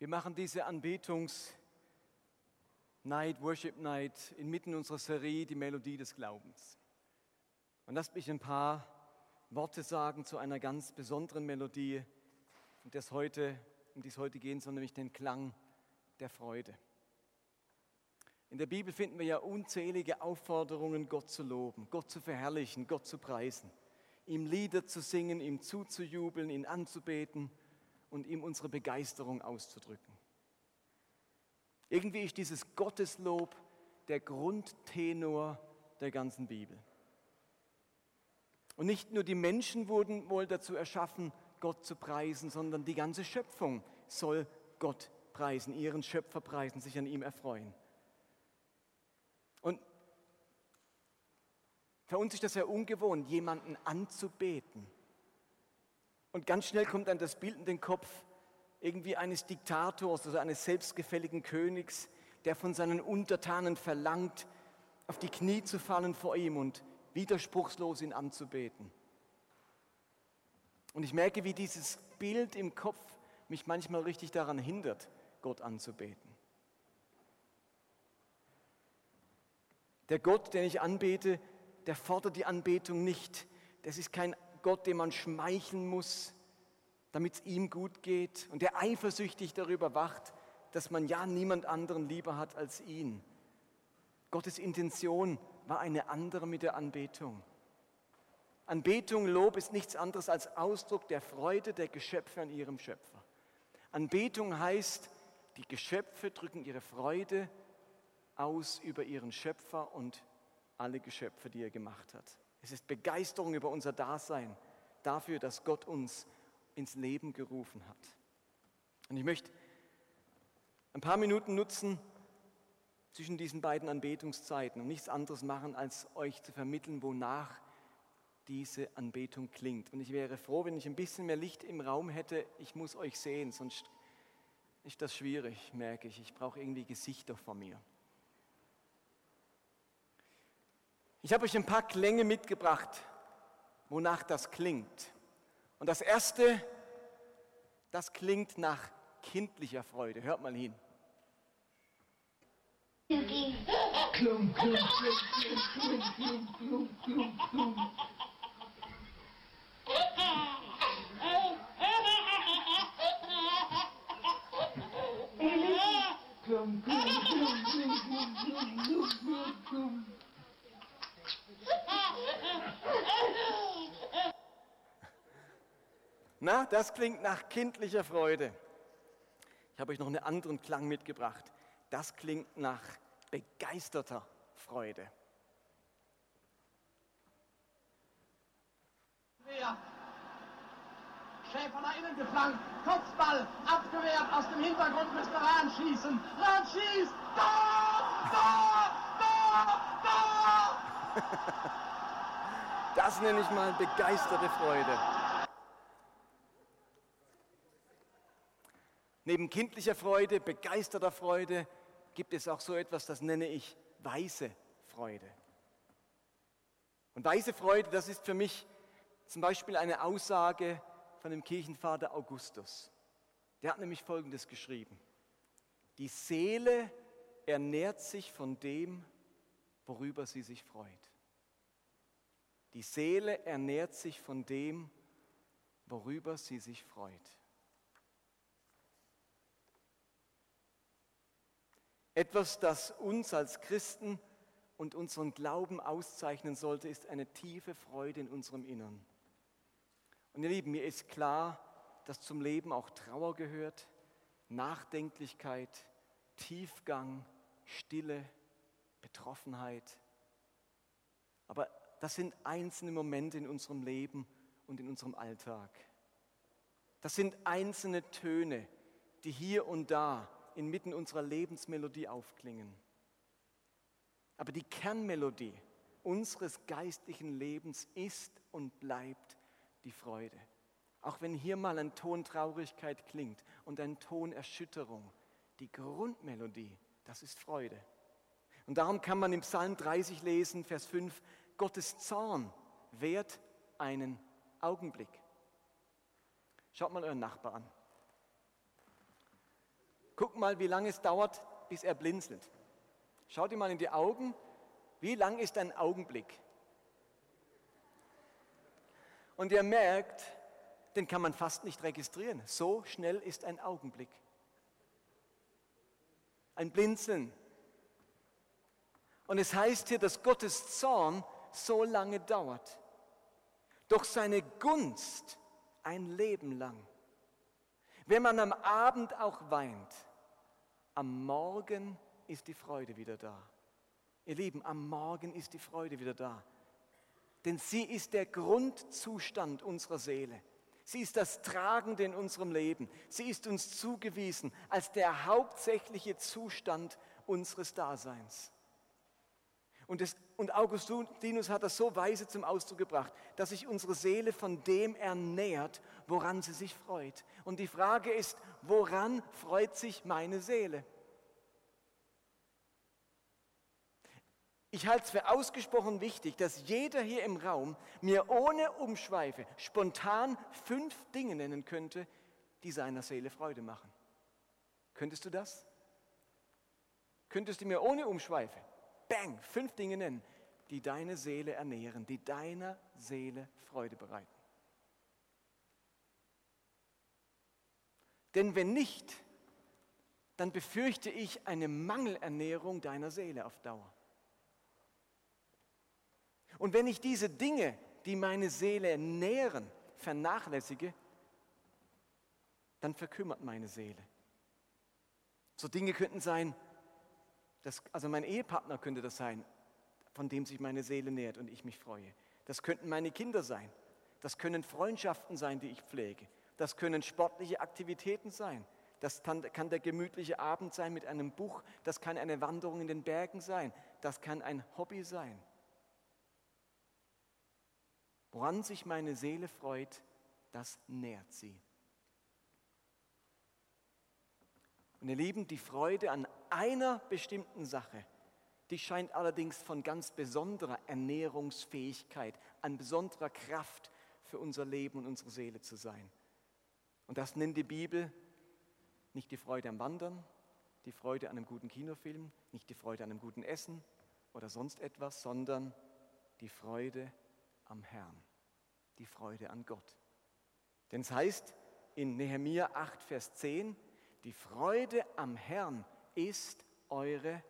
Wir machen diese Anbetungs- Night, Worship Night, inmitten unserer Serie die Melodie des Glaubens. Und lasst mich ein paar Worte sagen zu einer ganz besonderen Melodie, um, das heute, um die es heute gehen soll, nämlich den Klang der Freude. In der Bibel finden wir ja unzählige Aufforderungen, Gott zu loben, Gott zu verherrlichen, Gott zu preisen, ihm Lieder zu singen, ihm zuzujubeln, ihn anzubeten und ihm unsere Begeisterung auszudrücken. Irgendwie ist dieses Gotteslob der Grundtenor der ganzen Bibel. Und nicht nur die Menschen wurden wohl dazu erschaffen, Gott zu preisen, sondern die ganze Schöpfung soll Gott preisen, ihren Schöpfer preisen, sich an ihm erfreuen. Und für uns ist das ja ungewohnt, jemanden anzubeten. Und ganz schnell kommt dann das Bild in den Kopf, irgendwie eines Diktators oder eines selbstgefälligen Königs, der von seinen Untertanen verlangt, auf die Knie zu fallen vor ihm und widerspruchslos ihn anzubeten. Und ich merke, wie dieses Bild im Kopf mich manchmal richtig daran hindert, Gott anzubeten. Der Gott, den ich anbete, der fordert die Anbetung nicht. Das ist kein Gott, dem man schmeicheln muss, damit es ihm gut geht und der eifersüchtig darüber wacht, dass man ja niemand anderen lieber hat als ihn. Gottes Intention war eine andere mit der Anbetung. Anbetung, Lob ist nichts anderes als Ausdruck der Freude der Geschöpfe an ihrem Schöpfer. Anbetung heißt, die Geschöpfe drücken ihre Freude aus über ihren Schöpfer und alle Geschöpfe, die er gemacht hat. Es ist Begeisterung über unser Dasein, dafür, dass Gott uns ins Leben gerufen hat. Und ich möchte ein paar Minuten nutzen zwischen diesen beiden Anbetungszeiten und nichts anderes machen, als euch zu vermitteln, wonach diese Anbetung klingt. Und ich wäre froh, wenn ich ein bisschen mehr Licht im Raum hätte. Ich muss euch sehen, sonst ist das schwierig, merke ich. Ich brauche irgendwie Gesichter von mir. Ich habe euch ein paar Klänge mitgebracht, wonach das klingt. Und das erste, das klingt nach kindlicher Freude. Hört mal hin. Klum, klum, klum, klum, klum, klum, klum, klum. Klum, klum, klum, klum, klum, klum, klum, klum. Na, das klingt nach kindlicher Freude. Ich habe euch noch einen anderen Klang mitgebracht. Das klingt nach begeisterter Freude. Schäfer nach innen geflankt, Kopfball abgewehrt, aus dem Hintergrund müsste Rahn schießen. Rahn schießt! Da! Da! Da! Da! Das nenne ich mal begeisterte Freude. Neben kindlicher Freude, begeisterter Freude gibt es auch so etwas, das nenne ich weise Freude. Und weise Freude, das ist für mich zum Beispiel eine Aussage von dem Kirchenvater Augustus. Der hat nämlich Folgendes geschrieben. Die Seele ernährt sich von dem, worüber sie sich freut. Die Seele ernährt sich von dem, worüber sie sich freut. Etwas, das uns als Christen und unseren Glauben auszeichnen sollte, ist eine tiefe Freude in unserem Innern. Und ihr Lieben, mir ist klar, dass zum Leben auch Trauer gehört, Nachdenklichkeit, Tiefgang, Stille, Betroffenheit. Aber das sind einzelne Momente in unserem Leben und in unserem Alltag. Das sind einzelne Töne, die hier und da inmitten unserer Lebensmelodie aufklingen. Aber die Kernmelodie unseres geistlichen Lebens ist und bleibt die Freude. Auch wenn hier mal ein Ton Traurigkeit klingt und ein Ton Erschütterung, die Grundmelodie, das ist Freude. Und darum kann man im Psalm 30 lesen, Vers 5, Gottes Zorn währt einen Augenblick. Schaut mal euren Nachbar an. Guck mal, wie lange es dauert, bis er blinzelt. Schau dir mal in die Augen. Wie lang ist ein Augenblick? Und ihr merkt, den kann man fast nicht registrieren. So schnell ist ein Augenblick. Ein Blinzeln. Und es heißt hier, dass Gottes Zorn so lange dauert. Doch seine Gunst ein Leben lang. Wenn man am Abend auch weint, am Morgen ist die Freude wieder da. Ihr Lieben, am Morgen ist die Freude wieder da. Denn sie ist der Grundzustand unserer Seele. Sie ist das Tragende in unserem Leben. Sie ist uns zugewiesen als der hauptsächliche Zustand unseres Daseins. Und, das, und Augustinus hat das so weise zum Ausdruck gebracht, dass sich unsere Seele von dem ernährt, woran sie sich freut. Und die Frage ist, woran freut sich meine Seele? Ich halte es für ausgesprochen wichtig, dass jeder hier im Raum mir ohne Umschweife spontan fünf Dinge nennen könnte, die seiner Seele Freude machen. Könntest du das? Könntest du mir ohne Umschweife, bang, fünf Dinge nennen, die deine Seele ernähren, die deiner Seele Freude bereiten? Denn wenn nicht, dann befürchte ich eine Mangelernährung deiner Seele auf Dauer. Und wenn ich diese Dinge, die meine Seele nähren, vernachlässige, dann verkümmert meine Seele. So Dinge könnten sein, das, also mein Ehepartner könnte das sein, von dem sich meine Seele nährt und ich mich freue. Das könnten meine Kinder sein. Das können Freundschaften sein, die ich pflege. Das können sportliche Aktivitäten sein. Das kann, der gemütliche Abend sein mit einem Buch. Das kann eine Wanderung in den Bergen sein. Das kann ein Hobby sein. Woran sich meine Seele freut, das nährt sie. Und ihr Lieben, die Freude an einer bestimmten Sache, die scheint allerdings von ganz besonderer Ernährungsfähigkeit, an besonderer Kraft für unser Leben und unsere Seele zu sein. Und das nennt die Bibel nicht die Freude am Wandern, die Freude an einem guten Kinofilm, nicht die Freude an einem guten Essen oder sonst etwas, sondern die Freude am Herrn, die Freude an Gott. Denn es heißt in Nehemia 8, Vers 10, die Freude am Herrn ist eure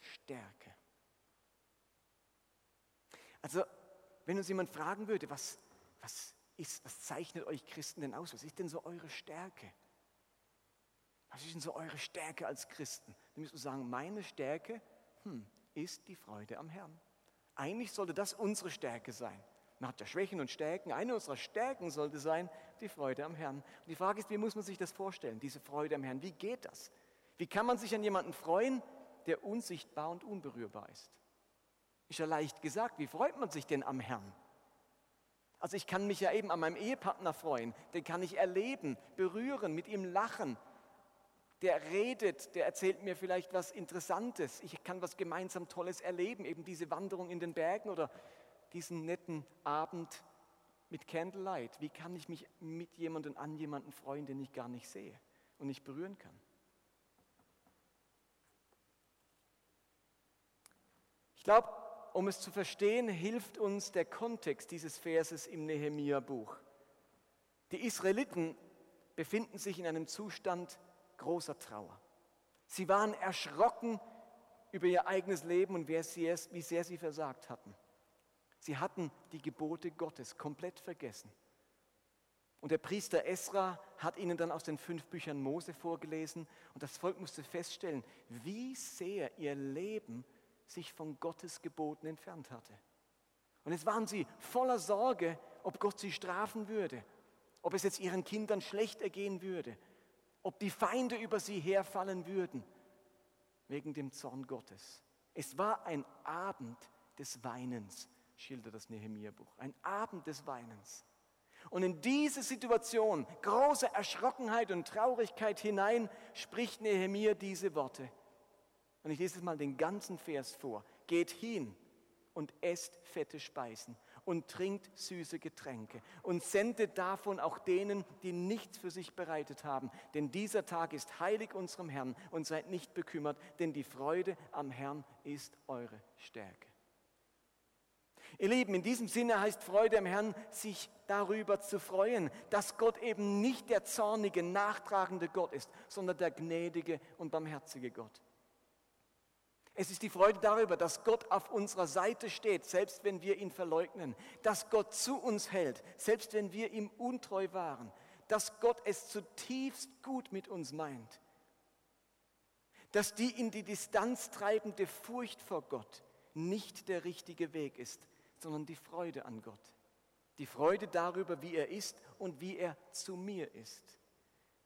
Stärke. Also, wenn uns jemand fragen würde, was, was, ist, was zeichnet euch Christen denn aus? Was ist denn so eure Stärke? Was ist denn so eure Stärke als Christen? Dann müssen wir sagen, meine Stärke hm, ist die Freude am Herrn. Eigentlich sollte das unsere Stärke sein. Man hat ja Schwächen und Stärken. Eine unserer Stärken sollte sein die Freude am Herrn. Und die Frage ist, wie muss man sich das vorstellen, diese Freude am Herrn? Wie geht das? Wie kann man sich an jemanden freuen, der unsichtbar und unberührbar ist? Ist ja leicht gesagt. Wie freut man sich denn am Herrn? Also ich kann mich ja eben an meinem Ehepartner freuen. Den kann ich erleben, berühren, mit ihm lachen. Der redet, der erzählt mir vielleicht was Interessantes. Ich kann was gemeinsam Tolles erleben, eben diese Wanderung in den Bergen oder diesen netten Abend mit Candlelight? Wie kann ich mich mit jemandem an jemanden freuen, den ich gar nicht sehe und nicht berühren kann? Ich glaube, um es zu verstehen, hilft uns der Kontext dieses Verses im Nehemia-Buch. Die Israeliten befinden sich in einem Zustand großer Trauer. Sie waren erschrocken über ihr eigenes Leben und wie sehr sie versagt hatten. Sie hatten die Gebote Gottes komplett vergessen. Und der Priester Esra hat ihnen dann aus den fünf Büchern Mose vorgelesen und das Volk musste feststellen, wie sehr ihr Leben sich von Gottes Geboten entfernt hatte. Und jetzt waren sie voller Sorge, ob Gott sie strafen würde, ob es jetzt ihren Kindern schlecht ergehen würde, ob die Feinde über sie herfallen würden, wegen dem Zorn Gottes. Es war ein Abend des Weinens, schildert das Nehemiah-Buch. Ein Abend des Weinens. Und in diese Situation, große Erschrockenheit und Traurigkeit hinein, spricht Nehemiah diese Worte. Und ich lese es mal den ganzen Vers vor. Geht hin und esst fette Speisen und trinkt süße Getränke und sendet davon auch denen, die nichts für sich bereitet haben. Denn dieser Tag ist heilig unserem Herrn und seid nicht bekümmert, denn die Freude am Herrn ist eure Stärke. Ihr Lieben, in diesem Sinne heißt Freude am Herrn, sich darüber zu freuen, dass Gott eben nicht der zornige, nachtragende Gott ist, sondern der gnädige und barmherzige Gott. Es ist die Freude darüber, dass Gott auf unserer Seite steht, selbst wenn wir ihn verleugnen, dass Gott zu uns hält, selbst wenn wir ihm untreu waren, dass Gott es zutiefst gut mit uns meint, dass die in die Distanz treibende Furcht vor Gott nicht der richtige Weg ist, sondern die Freude an Gott, die Freude darüber, wie er ist und wie er zu mir ist.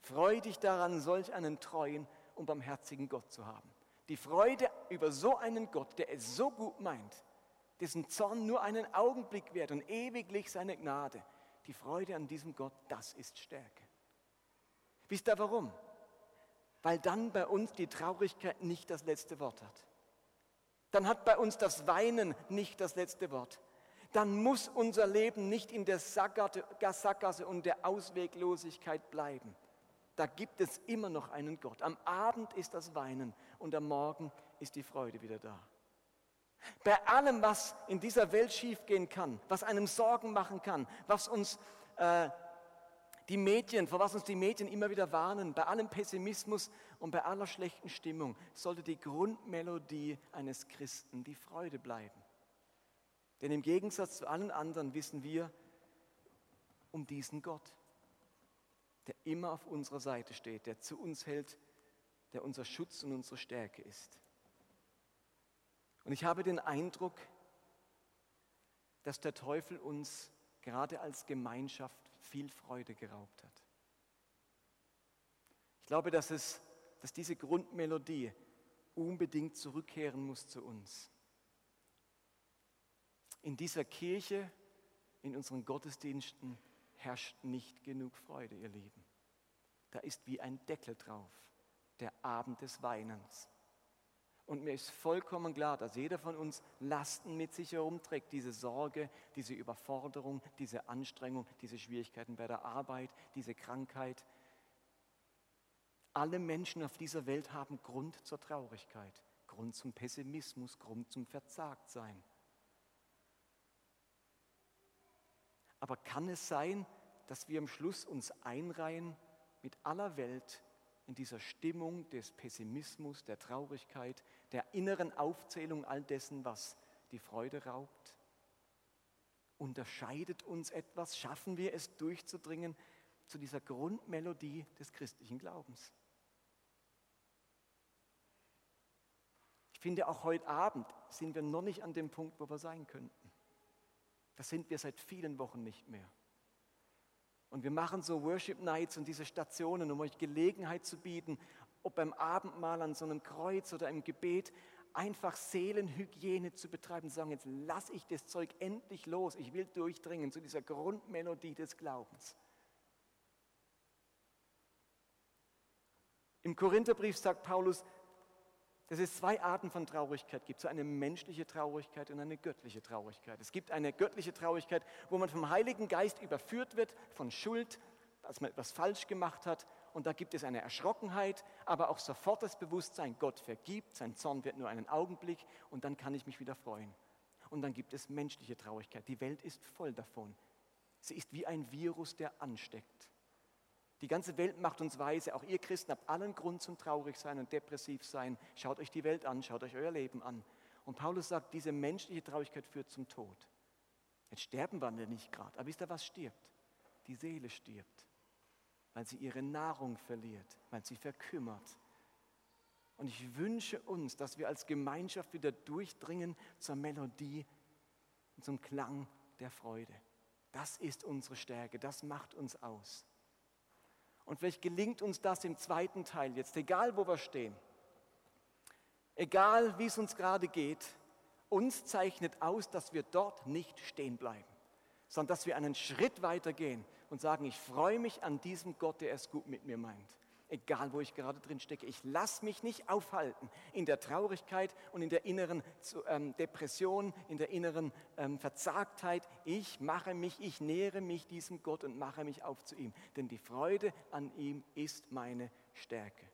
Freu dich daran, solch einen treuen und barmherzigen Gott zu haben. Die Freude über so einen Gott, der es so gut meint, dessen Zorn nur einen Augenblick wert und ewiglich seine Gnade. Die Freude an diesem Gott, das ist Stärke. Wisst ihr warum? Weil dann bei uns die Traurigkeit nicht das letzte Wort hat. Dann hat bei uns das Weinen nicht das letzte Wort. Dann muss unser Leben nicht in der Sackgasse und der Ausweglosigkeit bleiben. Da gibt es immer noch einen Gott. Am Abend ist das Weinen und am Morgen ist die Freude wieder da. Bei allem, was in dieser Welt schiefgehen kann, was einem Sorgen machen kann, was uns äh, die Medien, vor was uns die Medien immer wieder warnen, bei allem Pessimismus und bei aller schlechten Stimmung, sollte die Grundmelodie eines Christen die Freude bleiben. Denn im Gegensatz zu allen anderen wissen wir um diesen Gott der immer auf unserer Seite steht, der zu uns hält, der unser Schutz und unsere Stärke ist. Und ich habe den Eindruck, dass der Teufel uns gerade als Gemeinschaft viel Freude geraubt hat. Ich glaube, dass, es, dass diese Grundmelodie unbedingt zurückkehren muss zu uns. In dieser Kirche, in unseren Gottesdiensten, herrscht nicht genug Freude, ihr Lieben. Da ist wie ein Deckel drauf, der Abend des Weinens. Und mir ist vollkommen klar, dass jeder von uns Lasten mit sich herumträgt, diese Sorge, diese Überforderung, diese Anstrengung, diese Schwierigkeiten bei der Arbeit, diese Krankheit. Alle Menschen auf dieser Welt haben Grund zur Traurigkeit, Grund zum Pessimismus, Grund zum Verzagtsein. Aber kann es sein, dass wir am Schluss uns einreihen mit aller Welt in dieser Stimmung des Pessimismus, der Traurigkeit, der inneren Aufzählung all dessen, was die Freude raubt? Unterscheidet uns etwas? Schaffen wir es durchzudringen zu dieser Grundmelodie des christlichen Glaubens? Ich finde, auch heute Abend sind wir noch nicht an dem Punkt, wo wir sein könnten. Das sind wir seit vielen Wochen nicht mehr. Und wir machen so Worship Nights und diese Stationen, um euch Gelegenheit zu bieten, ob beim Abendmahl an so einem Kreuz oder im Gebet, einfach Seelenhygiene zu betreiben, zu sagen, jetzt lasse ich das Zeug endlich los, ich will durchdringen zu dieser Grundmelodie des Glaubens. Im Korintherbrief sagt Paulus, dass es zwei Arten von Traurigkeit gibt, so eine menschliche Traurigkeit und eine göttliche Traurigkeit. Es gibt eine göttliche Traurigkeit, wo man vom Heiligen Geist überführt wird von Schuld, dass man etwas falsch gemacht hat. Und da gibt es eine Erschrockenheit, aber auch sofort das Bewusstsein, Gott vergibt, sein Zorn wird nur einen Augenblick und dann kann ich mich wieder freuen. Und dann gibt es menschliche Traurigkeit. Die Welt ist voll davon. Sie ist wie ein Virus, der ansteckt. Die ganze Welt macht uns weise. Auch ihr Christen habt allen Grund zum traurig sein und depressiv sein. Schaut euch die Welt an, schaut euch euer Leben an. Und Paulus sagt, diese menschliche Traurigkeit führt zum Tod. Jetzt sterben wir nicht gerade, aber wisst ihr, was stirbt? Die Seele stirbt, weil sie ihre Nahrung verliert, weil sie verkümmert. Und ich wünsche uns, dass wir als Gemeinschaft wieder durchdringen zur Melodie und zum Klang der Freude. Das ist unsere Stärke, das macht uns aus. Und vielleicht gelingt uns das im zweiten Teil jetzt, egal wo wir stehen, egal wie es uns gerade geht, uns zeichnet aus, dass wir dort nicht stehen bleiben, sondern dass wir einen Schritt weiter gehen und sagen, ich freue mich an diesem Gott, der es gut mit mir meint. Egal wo ich gerade drin stecke. Ich lasse mich nicht aufhalten in der Traurigkeit und in der inneren ähm, Depression, in der inneren ähm, Verzagtheit. Ich mache mich, ich nähere mich diesem Gott und mache mich auf zu ihm, denn die Freude an ihm ist meine Stärke.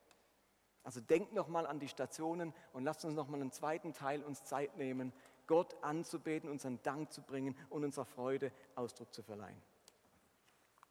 Also denkt nochmal an die Stationen und lasst uns nochmal einen zweiten Teil uns Zeit nehmen, Gott anzubeten, unseren Dank zu bringen und unserer Freude Ausdruck zu verleihen.